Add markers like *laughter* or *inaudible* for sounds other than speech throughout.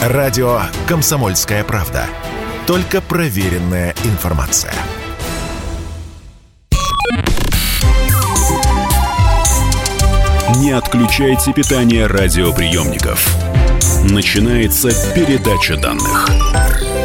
Радио «Комсомольская правда». Только проверенная информация. Не отключайте питание радиоприемников. Начинается передача данных.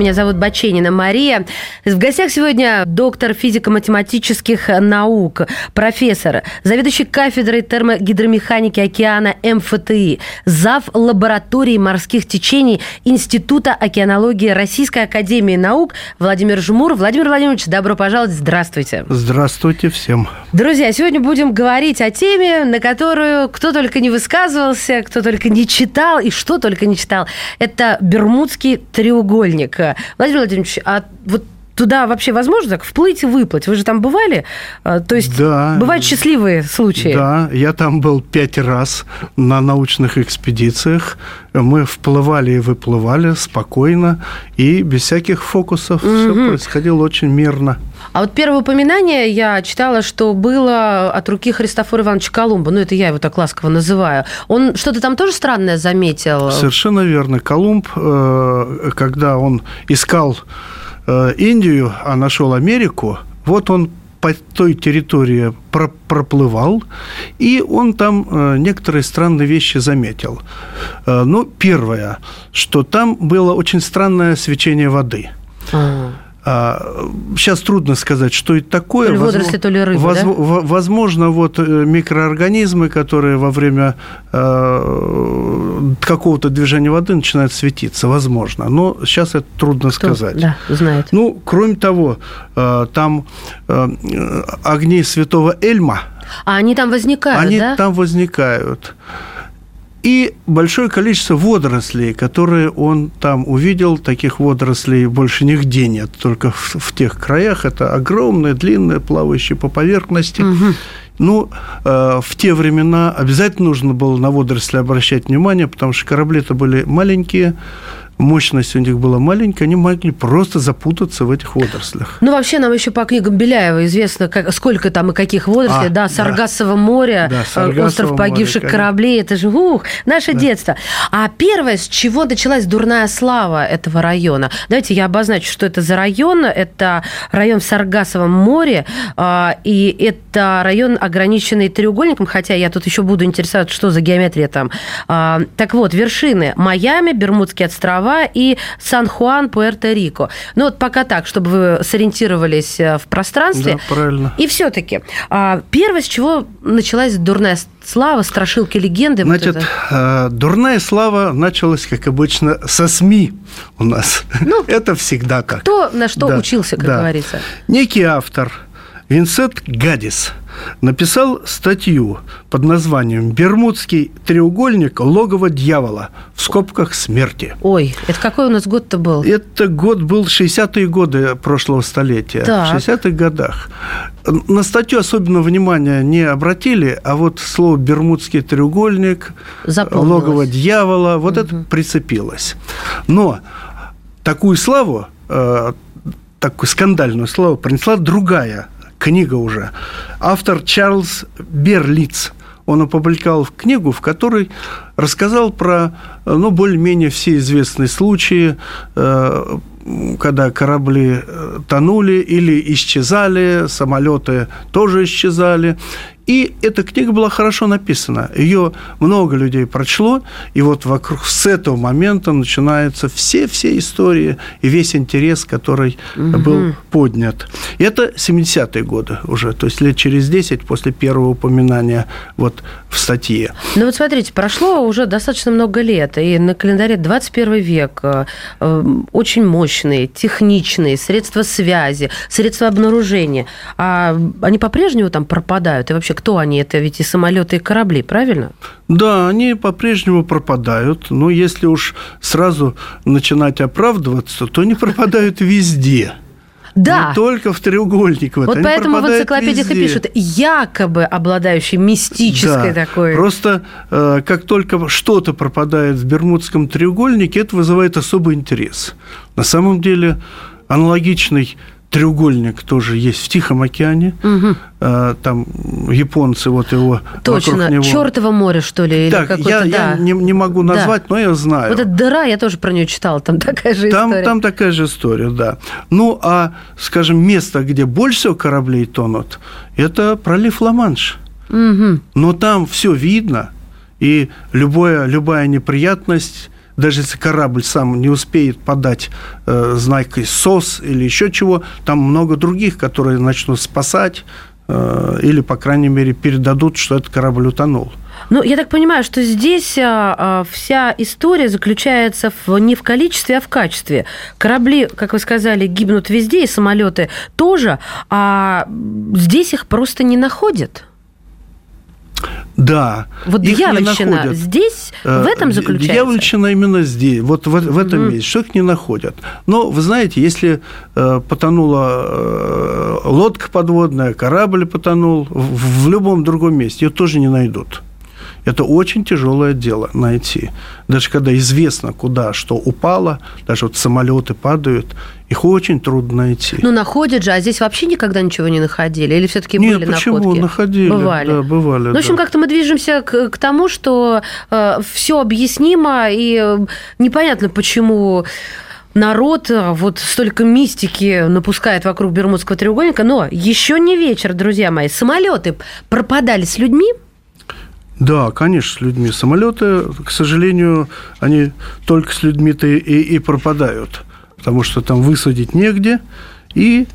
Меня зовут Баченина Мария. В гостях сегодня доктор физико-математических наук, профессор, заведующий кафедрой термогидромеханики океана МФТИ, зав. лаборатории морских течений Института океанологии Российской Академии Наук Владимир Жмур. Владимир Владимирович, добро пожаловать, здравствуйте. Здравствуйте всем. Друзья, сегодня будем говорить о теме, на которую кто только не высказывался, кто только не читал и что только не читал. Это Бермудский треугольник. Владимир Владимирович, а вот туда вообще возможно так вплыть и выплыть? Вы же там бывали? А, то есть да, бывают счастливые случаи? Да, я там был пять раз на научных экспедициях. Мы вплывали и выплывали спокойно и без всяких фокусов. Угу. Все происходило очень мирно. А вот первое упоминание я читала, что было от руки Христофора Ивановича Колумба. Ну, это я его так ласково называю. Он что-то там тоже странное заметил? Совершенно верно. Колумб, э, когда он искал Э, Индию, а нашел Америку, вот он по той территории проплывал, и он там э, некоторые странные вещи заметил. Э, ну, первое, что там было очень странное свечение воды. А-а-а. Сейчас трудно сказать, что это такое. То ли водоросли, то ли рыбы, Воз, да? Возможно, вот э, микроорганизмы, которые во время э, какого-то движения воды начинают светиться, возможно. Но сейчас это трудно Кто? сказать. Да, знает. Ну, кроме того, э, там э, огни святого Эльма. А они там возникают, они да? там возникают и большое количество водорослей, которые он там увидел. Таких водорослей больше нигде нет, только в, в тех краях. Это огромные, длинные, плавающие по поверхности. Угу. Ну, э, в те времена обязательно нужно было на водоросли обращать внимание, потому что корабли-то были маленькие, мощность у них была маленькая, они могли просто запутаться в этих водорослях. Ну, вообще, нам еще по книгам Беляева известно, как, сколько там и каких водорослей. А, да, Саргассово да. море, да, э, Саргассово остров погибших море, кораблей. Это же, ух, наше да. детство. А первое, с чего началась дурная слава этого района? Давайте я обозначу, что это за район. Это район в Саргассовом море, а, и это район, ограниченный треугольником, хотя я тут еще буду интересоваться, что за геометрия там. А, так вот, вершины Майами, Бермудские острова, острова и Сан-Хуан, Пуэрто-Рико. Ну вот пока так, чтобы вы сориентировались э, в пространстве. Да, правильно. И все-таки, а, первое, с чего началась дурная слава, страшилки, легенды? Значит, вот это... дурная слава началась, как обычно, со СМИ у нас. Ну, *laughs* это всегда так. Кто на что да, учился, как да. говорится? Некий автор, Винсент Гадис – написал статью под названием «Бермудский треугольник. Логово дьявола. В скобках смерти». Ой, это какой у нас год-то был? Это год был 60-е годы прошлого столетия. Так. В 60-х годах. На статью особенно внимания не обратили, а вот слово «бермудский треугольник», «логово дьявола», вот угу. это прицепилось. Но такую славу, э, такую скандальную славу принесла другая книга уже. Автор Чарльз Берлиц. Он опубликовал книгу, в которой рассказал про, ну, более-менее все известные случаи, э, когда корабли э, тонули или исчезали, самолеты тоже исчезали. И эта книга была хорошо написана. Ее много людей прочло, и вот вокруг с этого момента начинаются все-все истории и весь интерес, который угу. был поднят. И это 70-е годы уже, то есть лет через 10 после первого упоминания вот в статье. Ну вот смотрите, прошло уже достаточно много лет, и на календаре 21 век э, очень мощные, техничные средства связи, средства обнаружения. А они по-прежнему там пропадают? И вообще, кто они? Это ведь и самолеты, и корабли, правильно? Да, они по-прежнему пропадают. Но если уж сразу начинать оправдываться, то они пропадают везде. Да. Не только в треугольник. Вот, вот поэтому в энциклопедиях везде. и пишут, якобы обладающий мистической да. такой... Просто э, как только что-то пропадает в Бермудском треугольнике, это вызывает особый интерес. На самом деле аналогичный треугольник тоже есть в Тихом океане. Угу. Там японцы вот его Точно. вокруг него. Чертово море, что ли? Так, или я, да. я не, не могу назвать, да. но я знаю. Вот эта дыра, я тоже про нее читал, там *laughs* такая же там, история. Там такая же история, да. Ну, а, скажем, место, где больше всего кораблей тонут, это пролив Ла-Манш. Угу. Но там все видно, и любое, любая неприятность даже если корабль сам не успеет подать э, знакой СОС или еще чего, там много других, которые начнут спасать э, или, по крайней мере, передадут, что этот корабль утонул. Ну, я так понимаю, что здесь а, а, вся история заключается в, не в количестве, а в качестве. Корабли, как вы сказали, гибнут везде, и самолеты тоже, а здесь их просто не находят. Да. Вот дьявольщина здесь, в этом э, заключается? Дьявольщина именно здесь, вот в, в этом угу. месте, что их не находят. Но, вы знаете, если э, потонула э, лодка подводная, корабль потонул, в, в любом другом месте ее тоже не найдут. Это очень тяжелое дело найти. Даже когда известно, куда что упало, даже вот самолеты падают, их очень трудно найти. Ну, находят же, а здесь вообще никогда ничего не находили? Или все-таки были почему? находки? находили. Бывали. Да, бывали. Ну, в общем, да. как-то мы движемся к, к тому, что э, все объяснимо, и э, непонятно, почему народ э, вот столько мистики напускает вокруг Бермудского треугольника. Но еще не вечер, друзья мои. Самолеты пропадали с людьми, да, конечно, с людьми. Самолеты, к сожалению, они только с людьми-то и, и пропадают, потому что там высадить негде и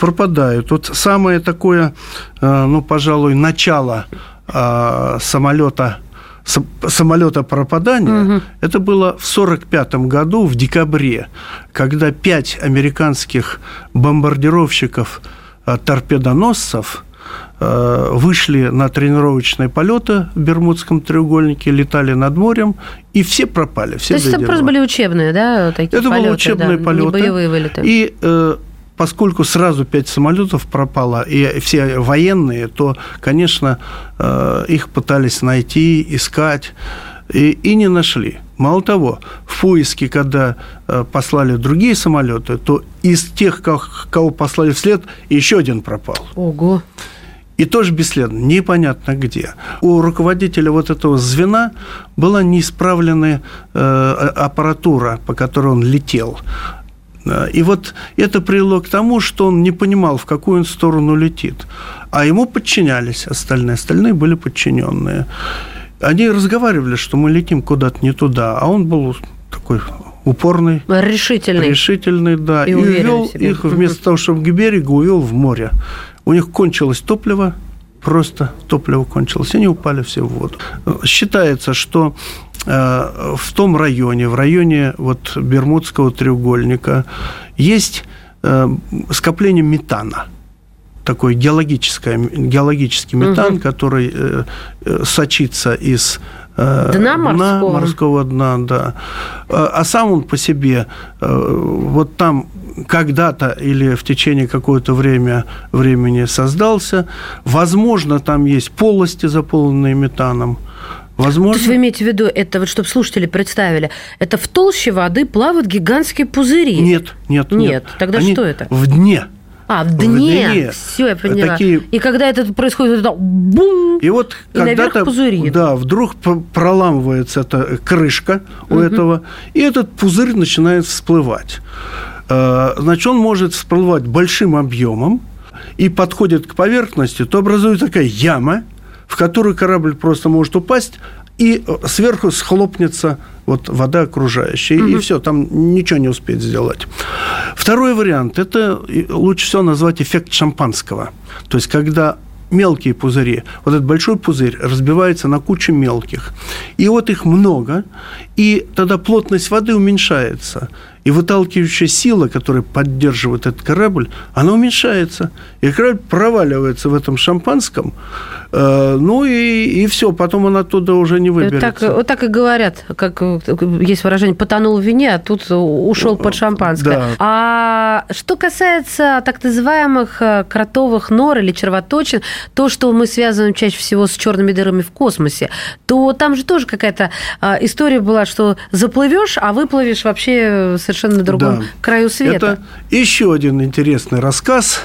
пропадают. Вот самое такое, э, ну, пожалуй, начало э, самолета самолета пропадания, угу. это было в 1945 году, в декабре, когда пять американских бомбардировщиков э, торпедоносцев вышли на тренировочные полеты в Бермудском треугольнике, летали над морем, и все пропали. Все То есть это просто были учебные, да, такие Это полеты, были учебные да, полеты. Не боевые вылеты. И э, поскольку сразу пять самолетов пропало, и все военные, то, конечно, э, их пытались найти, искать, и, и не нашли. Мало того, в поиске, когда э, послали другие самолеты, то из тех, кого послали вслед, еще один пропал. Ого. И тоже бесследно, непонятно где. У руководителя вот этого звена была неисправленная э, аппаратура, по которой он летел. Э, и вот это привело к тому, что он не понимал, в какую он сторону летит. А ему подчинялись остальные. Остальные были подчиненные. Они разговаривали, что мы летим куда-то не туда, а он был такой упорный. Решительный. Решительный, да. И, и увел их вместо того, чтобы к берегу, увел в море. У них кончилось топливо, просто топливо кончилось, они упали все в воду. Считается, что э, в том районе, в районе вот Бермудского треугольника есть э, скопление метана такой геологическое, геологический метан, угу. который э, сочится из дна морского. дна морского дна, да. А сам он по себе вот там когда-то или в течение какого-то время, времени создался. Возможно, там есть полости, заполненные метаном. Возможно. То есть вы имеете в виду, это вот чтобы слушатели представили, это в толще воды плавают гигантские пузыри? Нет, нет, нет. Нет, тогда Они что это? В дне. А, в дне. В дне. Все, я поняла. Такие... И когда это происходит, это бум, и вот и когда-то, да, вдруг проламывается эта крышка у угу. этого, и этот пузырь начинает всплывать. Э, значит, он может всплывать большим объемом и подходит к поверхности, то образуется такая яма, в которую корабль просто может упасть, и сверху схлопнется вот вода окружающая, угу. и все, там ничего не успеет сделать. Второй вариант – это лучше всего назвать эффект шампанского. То есть, когда мелкие пузыри. Вот этот большой пузырь разбивается на кучу мелких. И вот их много, и тогда плотность воды уменьшается и выталкивающая сила, которая поддерживает этот корабль, она уменьшается. И корабль проваливается в этом шампанском, э, ну и, и все, потом он оттуда уже не выберется. Так, вот так и говорят, как есть выражение, потонул в вине, а тут ушел под шампанское. Да. А что касается так называемых э, кротовых нор или червоточин, то, что мы связываем чаще всего с черными дырами в космосе, то там же тоже какая-то э, история была, что заплывешь, а выплывешь вообще совершенно совершенно другом да. краю света. Это еще один интересный рассказ,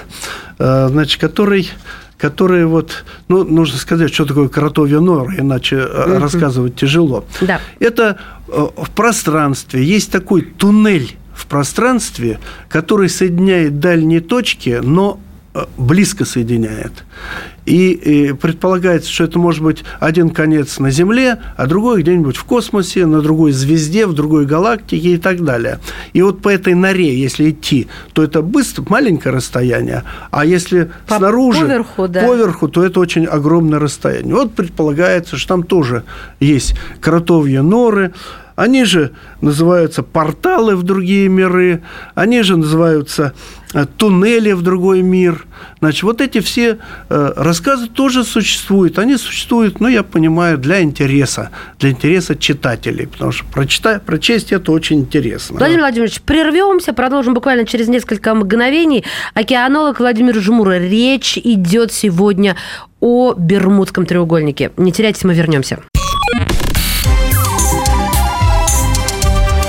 э, значит, который которые вот, ну, нужно сказать, что такое кротовья нора, иначе mm-hmm. рассказывать тяжело. Да. Это в пространстве есть такой туннель в пространстве, который соединяет дальние точки, но Э, близко соединяет. И, и предполагается, что это может быть один конец на Земле, а другой где-нибудь в космосе, на другой звезде, в другой галактике и так далее. И вот по этой норе, если идти, то это быстро, маленькое расстояние, а если по, снаружи, поверху, да. поверху, то это очень огромное расстояние. Вот предполагается, что там тоже есть кротовьи норы, они же называются порталы в другие миры, они же называются э, туннели в другой мир. Значит, вот эти все э, рассказы тоже существуют. Они существуют, ну, я понимаю, для интереса, для интереса читателей, потому что прочитать, прочесть это очень интересно. Владимир Владимирович, прервемся, продолжим буквально через несколько мгновений. Океанолог Владимир Жмура. Речь идет сегодня о Бермудском треугольнике. Не теряйтесь, мы вернемся.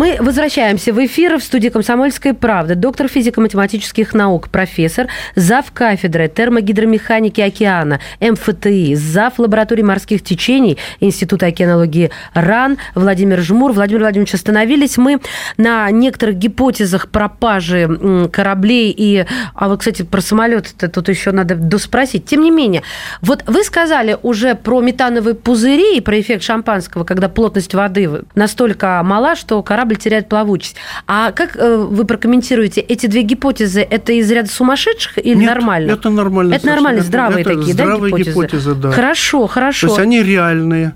Мы возвращаемся в эфир в студии «Комсомольская правда». Доктор физико-математических наук, профессор, зав. кафедры термогидромеханики океана МФТИ, зав. лаборатории морских течений Института океанологии РАН Владимир Жмур. Владимир Владимирович, остановились мы на некоторых гипотезах пропажи кораблей и... А вот, кстати, про самолет это тут еще надо доспросить. Тем не менее, вот вы сказали уже про метановые пузыри и про эффект шампанского, когда плотность воды настолько мала, что корабль корабль теряет плавучесть. А как э, вы прокомментируете эти две гипотезы? Это из ряда сумасшедших или Нет, нормально? это нормально. Это нормально, здравые это такие, здравые да, гипотезы? гипотезы, да. Хорошо, хорошо. То есть они реальные.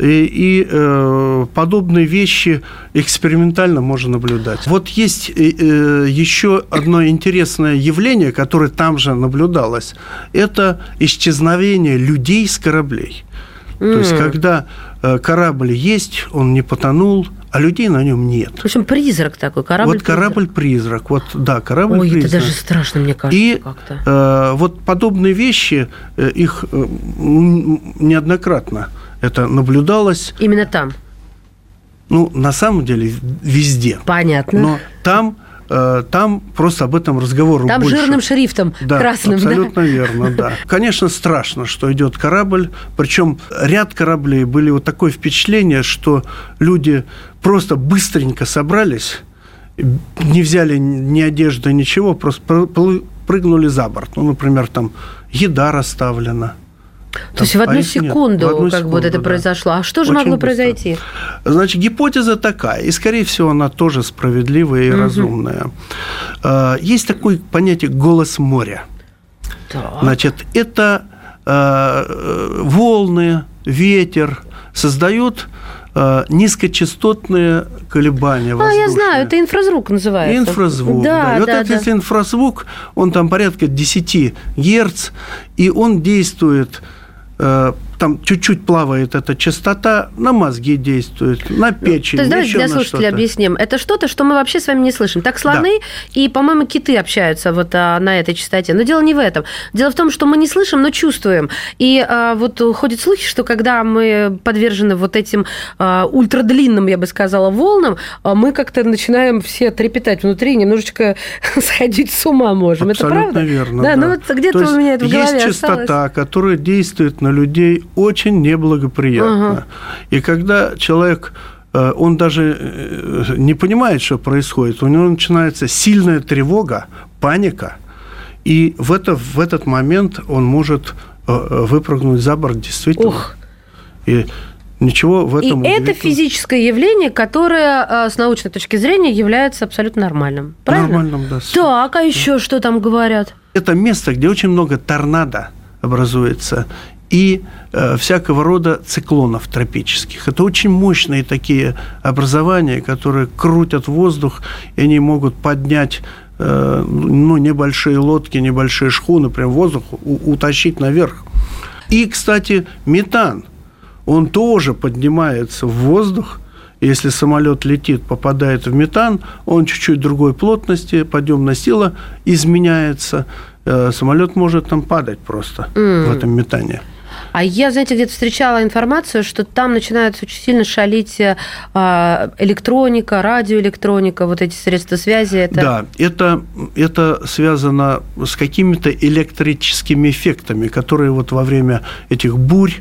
И, и э, подобные вещи экспериментально можно наблюдать. Вот есть э, э еще одно интересное явление, которое там же наблюдалось. Это исчезновение людей с кораблей. Mm. То есть, когда корабль есть, он не потонул, а людей на нем нет. В общем, призрак такой, корабль. Вот корабль-призрак, вот да, корабль-призрак. Ой, это даже страшно, мне кажется, И как-то. Э, вот подобные вещи, э, их э, неоднократно это наблюдалось. Именно там? Ну, на самом деле, везде. Понятно. Но там Э, там просто об этом разговор там больше. жирным шрифтом да, красным. Абсолютно да? верно, да. *laughs* Конечно, страшно, что идет корабль. Причем ряд кораблей были вот такое впечатление, что люди просто быстренько собрались, не взяли ни одежды, ничего, просто прыгнули за борт. Ну, например, там еда расставлена – то есть в одну секунду, нет, в одну как секунду, вот это да. произошло. А что же Очень могло быстро. произойти? Значит, гипотеза такая, и, скорее всего, она тоже справедливая и угу. разумная. А, есть такое понятие «голос моря». Так. Значит, это а, волны, ветер создают а, низкочастотные колебания воздушные. А, я знаю, это инфразвук называется. Инфразвук, да. да. И вот да, этот да. инфразвук, он там порядка 10 Герц, и он действует Э, там чуть-чуть плавает эта частота, на мозги действует, на печень. То есть давайте для слушателей объясним. Это что-то, что мы вообще с вами не слышим. Так слоны да. и, по-моему, киты общаются вот а, на этой частоте. Но дело не в этом. Дело в том, что мы не слышим, но чувствуем. И а, вот ходят слухи, что когда мы подвержены вот этим а, ультрадлинным, я бы сказала, волнам, а, мы как-то начинаем все трепетать внутри, немножечко *laughs* сходить с ума можем. Абсолютно это правда? верно. Да, да. ну вот где-то у меня это в голове есть частота, осталось. которая действует на людей очень неблагоприятно. Ага. И когда человек э, он даже э, не понимает, что происходит. У него начинается сильная тревога, паника, и в, это, в этот момент он может э, выпрыгнуть за борт действительно. Ух. И ничего в этом... И это физическое явление, которое с научной точки зрения является абсолютно нормальным. Правильно? Нормальным, да. Так, а еще да. что там говорят? Это место, где очень много торнадо образуется и э, всякого рода циклонов тропических. Это очень мощные такие образования, которые крутят воздух, и они могут поднять э, ну, небольшие лодки, небольшие шхуны, прям воздух у, утащить наверх. И, кстати, метан, он тоже поднимается в воздух, Если самолет летит, попадает в метан, он чуть-чуть другой плотности, подъемная сила изменяется, э, самолет может там падать просто mm. в этом метане. А я, знаете, где-то встречала информацию, что там начинает очень сильно шалить э, электроника, радиоэлектроника, вот эти средства связи. Это... Да, это, это связано с какими-то электрическими эффектами, которые вот во время этих бурь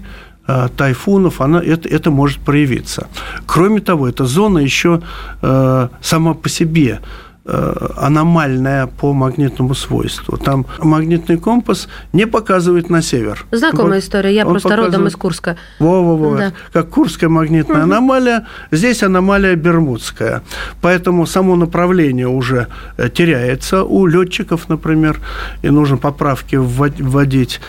э, тайфунов, она, это, это может проявиться. Кроме того, эта зона еще э, сама по себе аномальная по магнитному свойству. Там магнитный компас не показывает на север. Знакомая история. Я просто родом из Курска. Во-во-во. Да. Как Курская магнитная угу. аномалия, здесь аномалия Бермудская. Поэтому само направление уже э, теряется у летчиков, например, и нужно поправки вводить.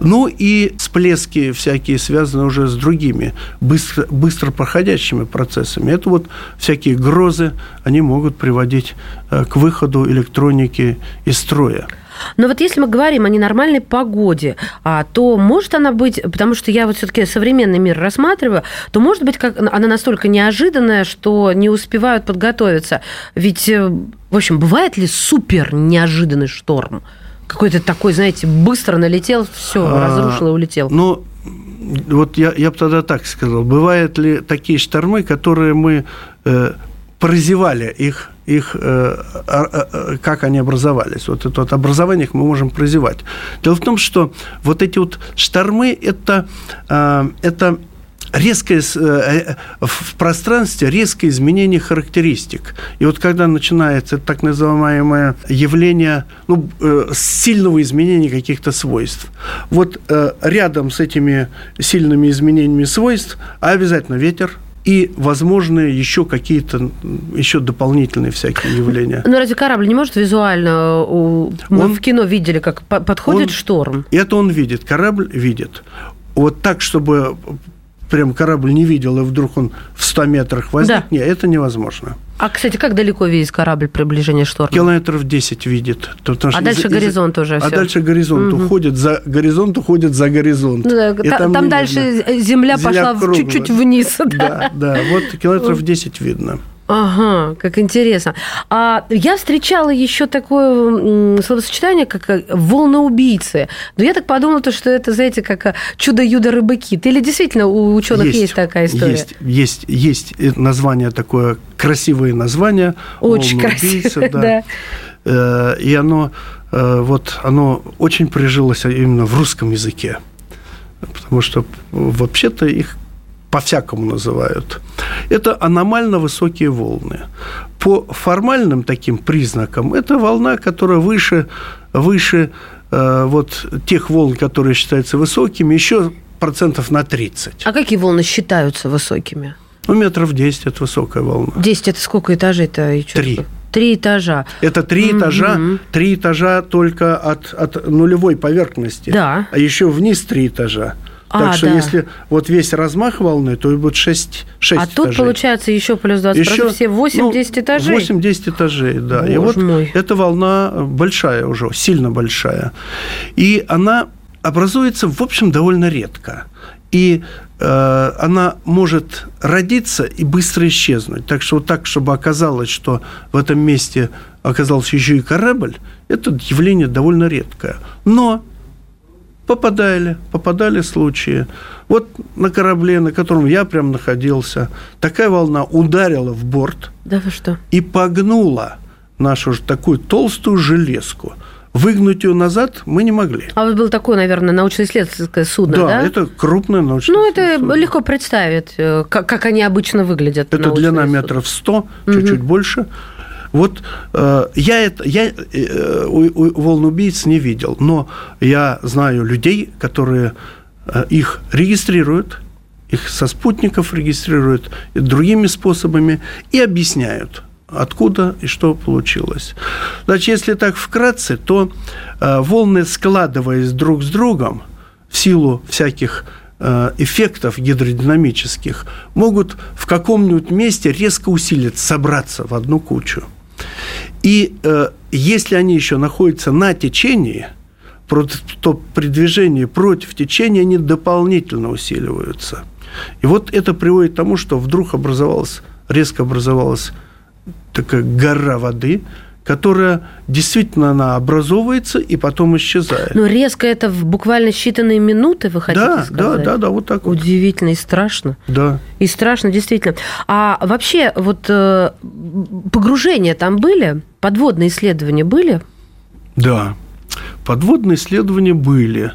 Ну и всплески всякие связаны уже с другими быстро, быстро проходящими процессами. Это вот всякие грозы, они могут приводить Э, к выходу электроники из строя. Но вот если мы говорим о ненормальной погоде, а, то может она быть, потому что я вот все-таки современный мир рассматриваю, то может быть как она настолько неожиданная, что не успевают подготовиться. Ведь, э, в общем, бывает ли супер неожиданный шторм? Какой-то такой, знаете, быстро налетел, все, а, разрушил и улетел. Ну, вот я, я бы тогда так сказал. Бывают ли такие штормы, которые мы э, прозевали их, их э, э, как они образовались. Вот это вот образование их мы можем прозевать. Дело в том, что вот эти вот штормы это, э, это резкое в пространстве резкое изменение характеристик. И вот когда начинается так называемое явление ну, сильного изменения каких-то свойств, вот рядом с этими сильными изменениями свойств обязательно ветер, и возможные еще какие-то еще дополнительные всякие *laughs* явления. Но разве корабль не может визуально? Мы он, в кино видели, как подходит он, шторм. Это он видит, корабль видит. Вот так, чтобы прям корабль не видел, и вдруг он в 100 метрах возник, да. нет, это невозможно. А, кстати, как далеко видит корабль приближение шторма? Километров 10 видит. а дальше из, горизонт уже А все. дальше горизонт угу. уходит, за горизонт уходит за горизонт. Ну, да, та, там, там дальше земля, земля пошла чуть-чуть вниз. *laughs* Да, да, вот километров 10 видно. Ага, как интересно. А я встречала еще такое словосочетание, как э, волноубийцы. Но я так подумала, что это, знаете, как э, чудо-юдо-рыбаки. Или действительно у ученых есть, есть такая история? Есть, есть, есть название такое, красивое название. Очень красивое, да. да. Э, и оно, вот, оно очень прижилось именно в русском языке. Потому что вообще-то их по-всякому называют, это аномально высокие волны. По формальным таким признакам, это волна, которая выше, выше э, вот тех волн, которые считаются высокими, еще процентов на 30. А какие волны считаются высокими? Ну, метров 10 – это высокая волна. 10 – это сколько этажей-то? Три. Три этажа. Это три mm-hmm. этажа, три этажа только от, от нулевой поверхности. Да. А еще вниз три этажа. Так а, что да. если вот весь размах волны, то будет 6, 6 А этажей. тут получается еще плюс 20%, еще, все 8-10 ну, этажей? 8-10 этажей, да. Боже и вот мой. эта волна большая уже, сильно большая. И она образуется, в общем, довольно редко. И э, она может родиться и быстро исчезнуть. Так что вот так, чтобы оказалось, что в этом месте оказался еще и корабль, это явление довольно редкое. Но Попадали, попадали случаи. Вот на корабле, на котором я прям находился, такая волна ударила в борт. Да вы что? И погнула нашу такую толстую железку. Выгнуть ее назад мы не могли. А вот было такое, наверное, научно-исследовательское судно, да? Да, это крупное научное Ну, это судно. легко представить, э, как, как они обычно выглядят. Это длина метров 100, чуть-чуть угу. больше. Вот э, я, это, я э, у, у волн-убийц не видел, но я знаю людей, которые э, их регистрируют, их со спутников регистрируют другими способами и объясняют, откуда и что получилось. Значит, если так вкратце, то э, волны, складываясь друг с другом, в силу всяких э, эффектов гидродинамических, могут в каком-нибудь месте резко усилиться, собраться в одну кучу. И э, если они еще находятся на течении, то при движении против течения они дополнительно усиливаются. И вот это приводит к тому, что вдруг образовалась резко образовалась такая гора воды, которая действительно она образовывается и потом исчезает. Но резко это в буквально считанные минуты, вы хотите да, сказать? Да, да, да, вот так вот. Удивительно и страшно. Да. И страшно, действительно. А вообще вот э, погружения там были? Подводные исследования были? Да, подводные исследования были.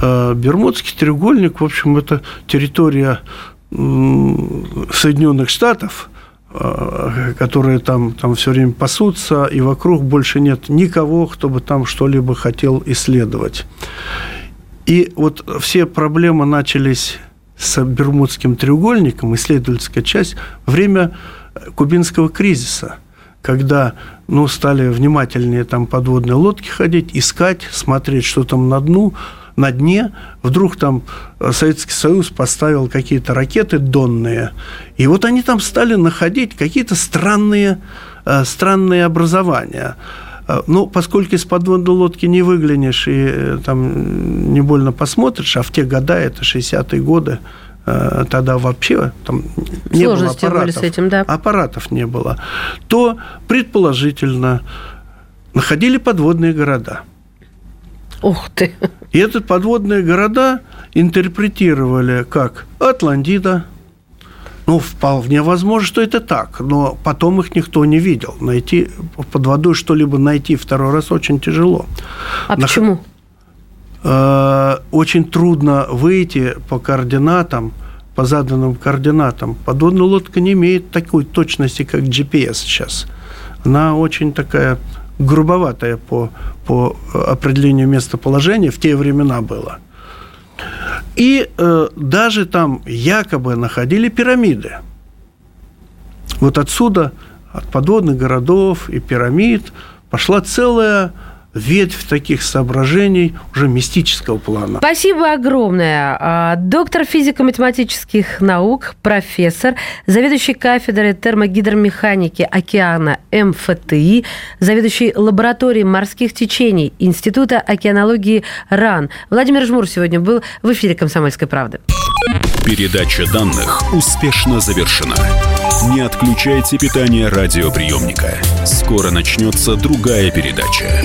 Э, Бермудский треугольник, в общем, это территория Соединенных Штатов – которые там, там все время пасутся, и вокруг больше нет никого, кто бы там что-либо хотел исследовать. И вот все проблемы начались с Бермудским треугольником, исследовательская часть, время кубинского кризиса, когда ну, стали внимательнее там подводные лодки ходить, искать, смотреть, что там на дну, на дне, вдруг там э, Советский Союз поставил какие-то ракеты донные, и вот они там стали находить какие-то странные, э, странные образования. Э, ну, поскольку из подводной лодки не выглянешь и там не больно посмотришь, а в те года, это 60-е годы, тогда вообще там не было аппаратов, с этим, да. аппаратов не было, то предположительно находили подводные города – Ух ты! И эти подводные города интерпретировали как Атлантида. Ну, вполне возможно, что это так, но потом их никто не видел. Найти под водой что-либо найти второй раз очень тяжело. А На... почему? Э, очень трудно выйти по координатам, по заданным координатам. Подводная лодка не имеет такой точности, как GPS сейчас. Она очень такая грубоватое по, по определению местоположения в те времена было. И э, даже там якобы находили пирамиды. Вот отсюда, от подводных городов и пирамид, пошла целая ветвь таких соображений уже мистического плана. Спасибо огромное. А, доктор физико-математических наук, профессор, заведующий кафедрой термогидромеханики океана МФТИ, заведующий лабораторией морских течений Института океанологии РАН. Владимир Жмур сегодня был в эфире «Комсомольской правды». Передача данных успешно завершена. Не отключайте питание радиоприемника. Скоро начнется другая передача.